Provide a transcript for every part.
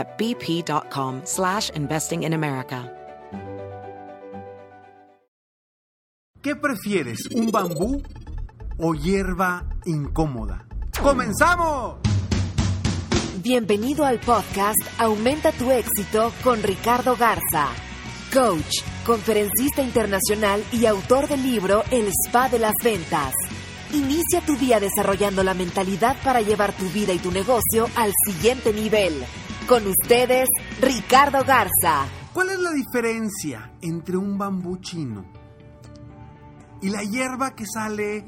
at bp.com slash investing in America. ¿Qué prefieres, un bambú o hierba incómoda? ¡Comenzamos! Bienvenido al podcast Aumenta tu éxito con Ricardo Garza, coach, conferencista internacional y autor del libro El Spa de las Ventas. Inicia tu día desarrollando la mentalidad para llevar tu vida y tu negocio al siguiente nivel. Con ustedes, Ricardo Garza. ¿Cuál es la diferencia entre un bambú chino y la hierba que sale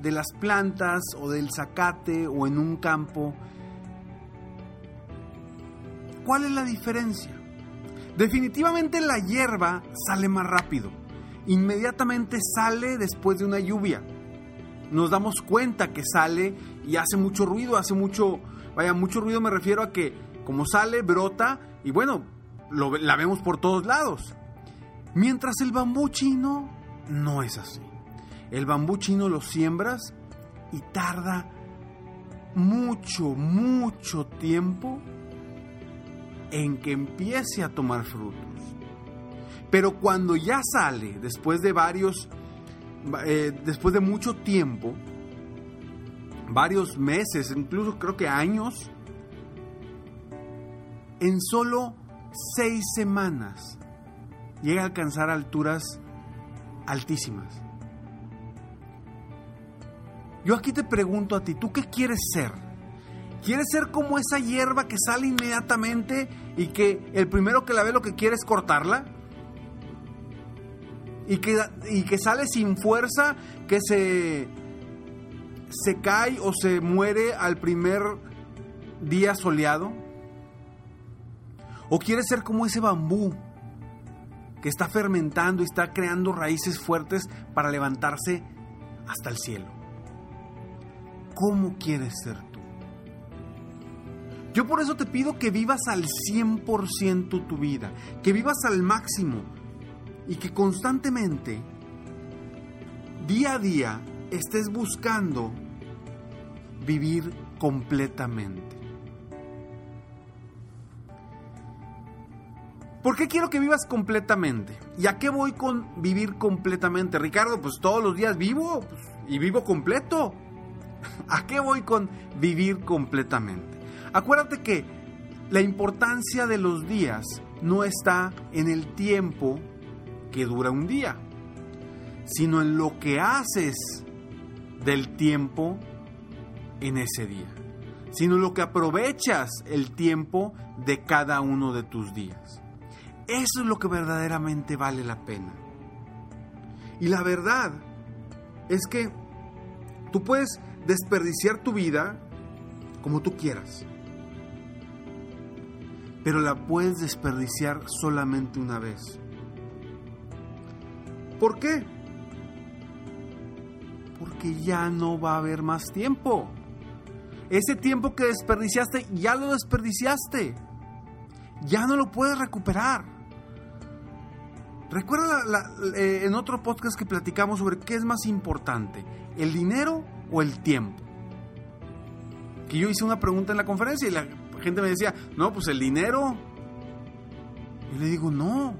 de las plantas o del zacate o en un campo? ¿Cuál es la diferencia? Definitivamente la hierba sale más rápido. Inmediatamente sale después de una lluvia. Nos damos cuenta que sale y hace mucho ruido, hace mucho, vaya, mucho ruido me refiero a que como sale, brota y bueno, lo, la vemos por todos lados. Mientras el bambú chino no es así. El bambú chino lo siembras y tarda mucho, mucho tiempo en que empiece a tomar frutos. Pero cuando ya sale, después de varios, eh, después de mucho tiempo, varios meses, incluso creo que años, en solo seis semanas llega a alcanzar alturas altísimas. Yo aquí te pregunto a ti, ¿tú qué quieres ser? ¿Quieres ser como esa hierba que sale inmediatamente y que el primero que la ve lo que quiere es cortarla? Y que, y que sale sin fuerza, que se, se cae o se muere al primer día soleado? ¿O quieres ser como ese bambú que está fermentando y está creando raíces fuertes para levantarse hasta el cielo? ¿Cómo quieres ser tú? Yo por eso te pido que vivas al 100% tu vida, que vivas al máximo y que constantemente, día a día, estés buscando vivir completamente. ¿Por qué quiero que vivas completamente? ¿Y a qué voy con vivir completamente? Ricardo, pues todos los días vivo pues, y vivo completo. ¿A qué voy con vivir completamente? Acuérdate que la importancia de los días no está en el tiempo que dura un día, sino en lo que haces del tiempo en ese día, sino en lo que aprovechas el tiempo de cada uno de tus días. Eso es lo que verdaderamente vale la pena. Y la verdad es que tú puedes desperdiciar tu vida como tú quieras. Pero la puedes desperdiciar solamente una vez. ¿Por qué? Porque ya no va a haber más tiempo. Ese tiempo que desperdiciaste, ya lo desperdiciaste. Ya no lo puedes recuperar. Recuerda eh, en otro podcast que platicamos sobre qué es más importante, el dinero o el tiempo. Que yo hice una pregunta en la conferencia y la gente me decía, no, pues el dinero. Y le digo, no,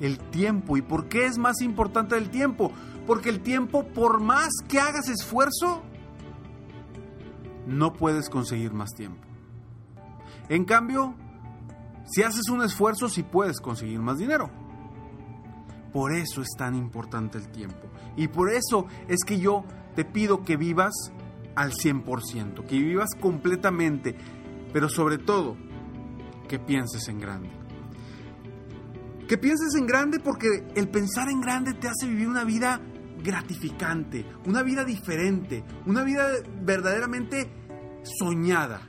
el tiempo. ¿Y por qué es más importante el tiempo? Porque el tiempo, por más que hagas esfuerzo, no puedes conseguir más tiempo. En cambio, si haces un esfuerzo, sí puedes conseguir más dinero. Por eso es tan importante el tiempo. Y por eso es que yo te pido que vivas al 100%, que vivas completamente, pero sobre todo que pienses en grande. Que pienses en grande porque el pensar en grande te hace vivir una vida gratificante, una vida diferente, una vida verdaderamente soñada.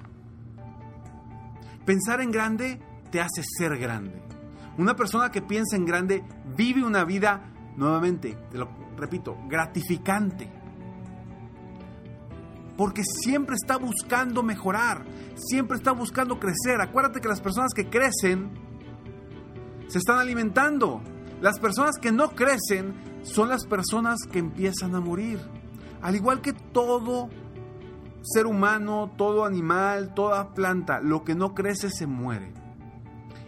Pensar en grande te hace ser grande. Una persona que piensa en grande vive una vida, nuevamente, te lo repito, gratificante. Porque siempre está buscando mejorar, siempre está buscando crecer. Acuérdate que las personas que crecen se están alimentando. Las personas que no crecen son las personas que empiezan a morir. Al igual que todo ser humano, todo animal, toda planta, lo que no crece se muere.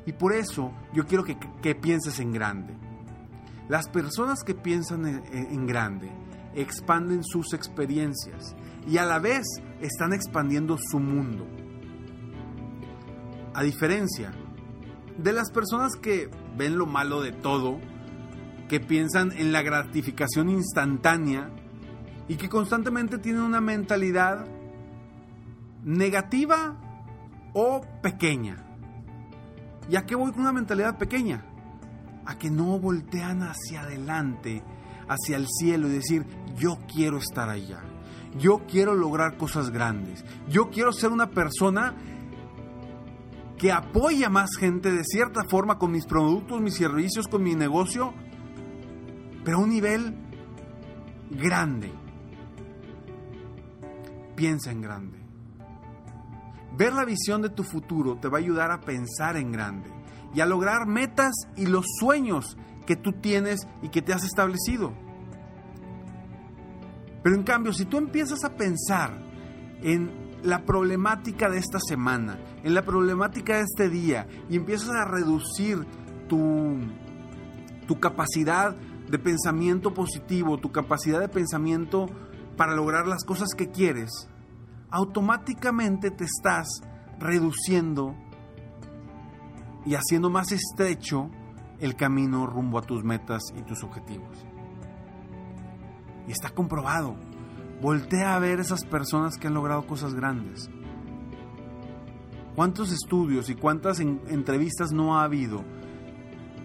Y por eso yo quiero que, pienses en grande. Las personas que piensan en grande expanden sus experiencias y a la vez están expandiendo su mundo. A diferencia de las personas que ven lo malo de todo, que piensan en la gratificación instantánea y que constantemente tienen una mentalidad negativa o pequeña. ¿Y a qué voy con una mentalidad pequeña? A que no voltean hacia adelante, hacia el cielo y decir, yo quiero estar allá. Yo quiero lograr cosas grandes. Yo quiero ser una persona que apoya más gente de cierta forma con mis productos, mis servicios, con mi negocio, pero a un nivel grande. Piensa en grande. Ver la visión de tu futuro te va a ayudar a pensar en grande y a lograr metas y los sueños que tú tienes y que te has establecido. Pero en cambio, si tú empiezas a pensar en la problemática de esta semana, en la problemática de este día, y empiezas a reducir tu, tu capacidad de pensamiento positivo, tu capacidad de pensamiento para lograr las cosas que quieres, automáticamente te estás reduciendo y haciendo más estrecho el camino rumbo a tus metas y tus objetivos. Y está comprobado. Voltea a ver esas personas que han logrado cosas grandes. ¿Cuántos estudios y cuántas entrevistas no ha habido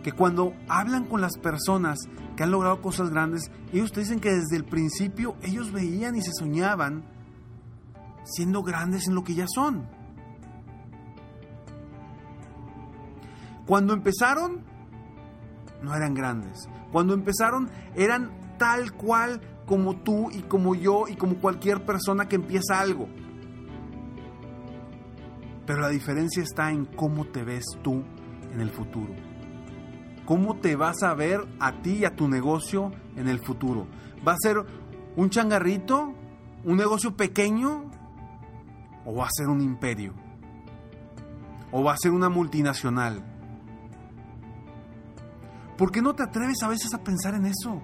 que cuando hablan con las personas que han logrado cosas grandes, ellos te dicen que desde el principio ellos veían y se soñaban siendo grandes en lo que ya son. Cuando empezaron, no eran grandes. Cuando empezaron, eran tal cual como tú y como yo y como cualquier persona que empieza algo. Pero la diferencia está en cómo te ves tú en el futuro. ¿Cómo te vas a ver a ti y a tu negocio en el futuro? ¿Va a ser un changarrito? ¿Un negocio pequeño? ¿O va a ser un imperio? ¿O va a ser una multinacional? ¿Por qué no te atreves a veces a pensar en eso?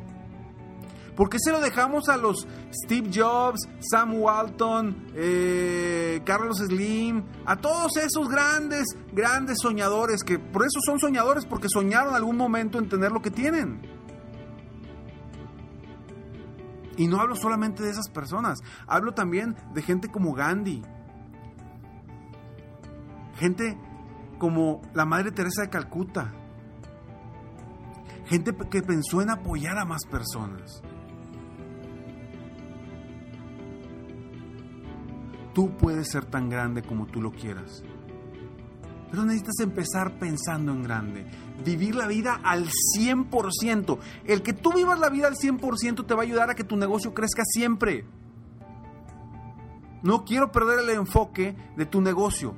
¿Por qué se lo dejamos a los Steve Jobs, Sam Walton, eh, Carlos Slim, a todos esos grandes, grandes soñadores, que por eso son soñadores, porque soñaron algún momento en tener lo que tienen? Y no hablo solamente de esas personas, hablo también de gente como Gandhi, gente como la Madre Teresa de Calcuta, gente que pensó en apoyar a más personas. Tú puedes ser tan grande como tú lo quieras. Pero necesitas empezar pensando en grande. Vivir la vida al 100%. El que tú vivas la vida al 100% te va a ayudar a que tu negocio crezca siempre. No quiero perder el enfoque de tu negocio.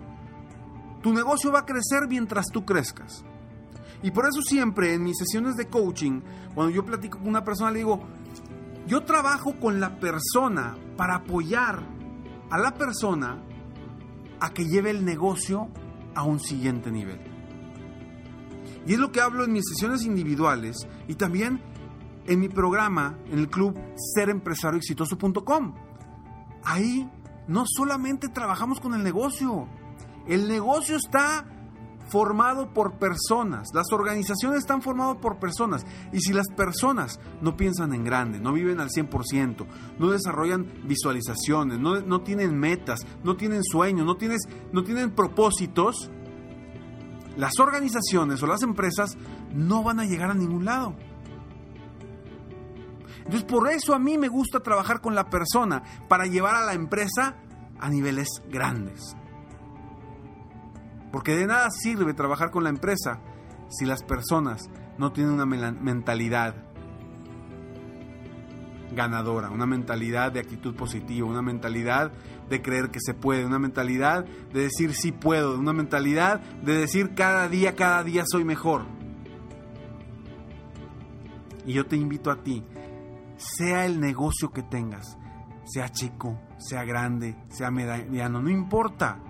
Tu negocio va a crecer mientras tú crezcas. Y por eso siempre en mis sesiones de coaching, cuando yo platico con una persona, le digo, yo trabajo con la persona para apoyar a la persona a que lleve el negocio a un siguiente nivel. Y es lo que hablo en mis sesiones individuales y también en mi programa en el club serempresarioexitoso.com. Ahí no solamente trabajamos con el negocio, el negocio está formado por personas. Las organizaciones están formadas por personas. Y si las personas no piensan en grande, no viven al 100%, no desarrollan visualizaciones, no, no tienen metas, no tienen sueños, no, tienes, no tienen propósitos, las organizaciones o las empresas no van a llegar a ningún lado. Entonces por eso a mí me gusta trabajar con la persona para llevar a la empresa a niveles grandes. Porque de nada sirve trabajar con la empresa si las personas no tienen una mentalidad ganadora, una mentalidad de actitud positiva, una mentalidad de creer que se puede, una mentalidad de decir sí puedo, una mentalidad de decir cada día, cada día soy mejor. Y yo te invito a ti, sea el negocio que tengas, sea chico, sea grande, sea mediano, no importa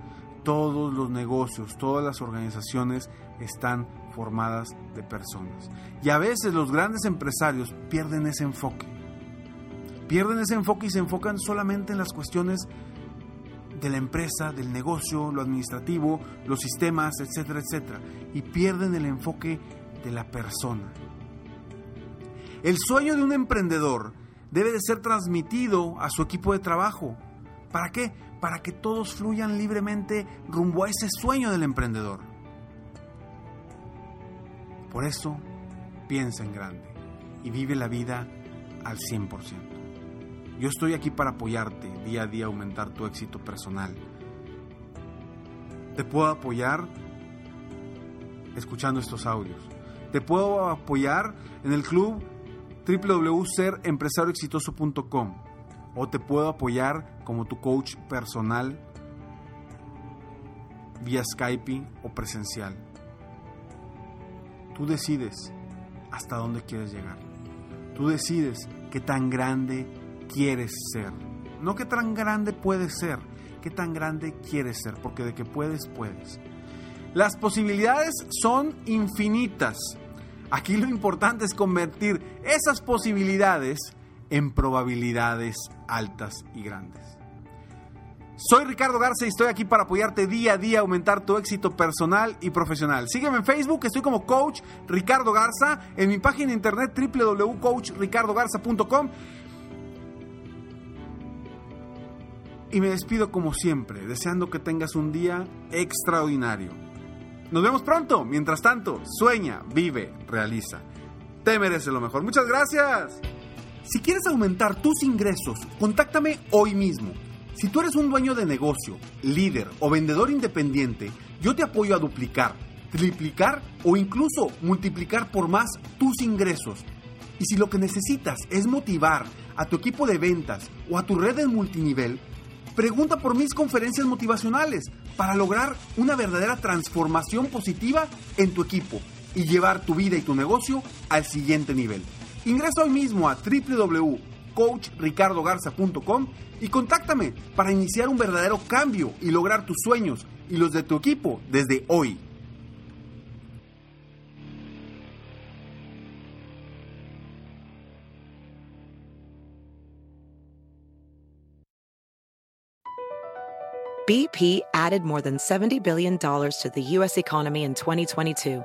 todos los negocios, todas las organizaciones están formadas de personas. Y a veces los grandes empresarios pierden ese enfoque. Pierden ese enfoque y se enfocan solamente en las cuestiones de la empresa, del negocio, lo administrativo, los sistemas, etcétera, etcétera. Y pierden el enfoque de la persona. El sueño de un emprendedor debe de ser transmitido a su equipo de trabajo. ¿Para qué? Para que todos fluyan libremente rumbo a ese sueño del emprendedor. Por eso, piensa en grande y vive la vida al 100%. Yo estoy aquí para apoyarte día a día aumentar tu éxito personal. Te puedo apoyar escuchando estos audios. Te puedo apoyar en el club www.serempresarioexitoso.com o te puedo apoyar como tu coach personal vía Skype o presencial. Tú decides hasta dónde quieres llegar. Tú decides qué tan grande quieres ser. No qué tan grande puedes ser, qué tan grande quieres ser, porque de que puedes, puedes. Las posibilidades son infinitas. Aquí lo importante es convertir esas posibilidades en probabilidades altas y grandes. Soy Ricardo Garza y estoy aquí para apoyarte día a día aumentar tu éxito personal y profesional. Sígueme en Facebook, estoy como Coach Ricardo Garza, en mi página internet www.coachricardogarza.com. Y me despido como siempre, deseando que tengas un día extraordinario. Nos vemos pronto. Mientras tanto, sueña, vive, realiza. Te mereces lo mejor. Muchas gracias. Si quieres aumentar tus ingresos, contáctame hoy mismo. Si tú eres un dueño de negocio, líder o vendedor independiente, yo te apoyo a duplicar, triplicar o incluso multiplicar por más tus ingresos. Y si lo que necesitas es motivar a tu equipo de ventas o a tu red de multinivel, pregunta por mis conferencias motivacionales para lograr una verdadera transformación positiva en tu equipo y llevar tu vida y tu negocio al siguiente nivel. Ingresa hoy mismo a www.coachricardogarza.com y contáctame para iniciar un verdadero cambio y lograr tus sueños y los de tu equipo desde hoy. BP added more than $70 billion to the U.S. economy in 2022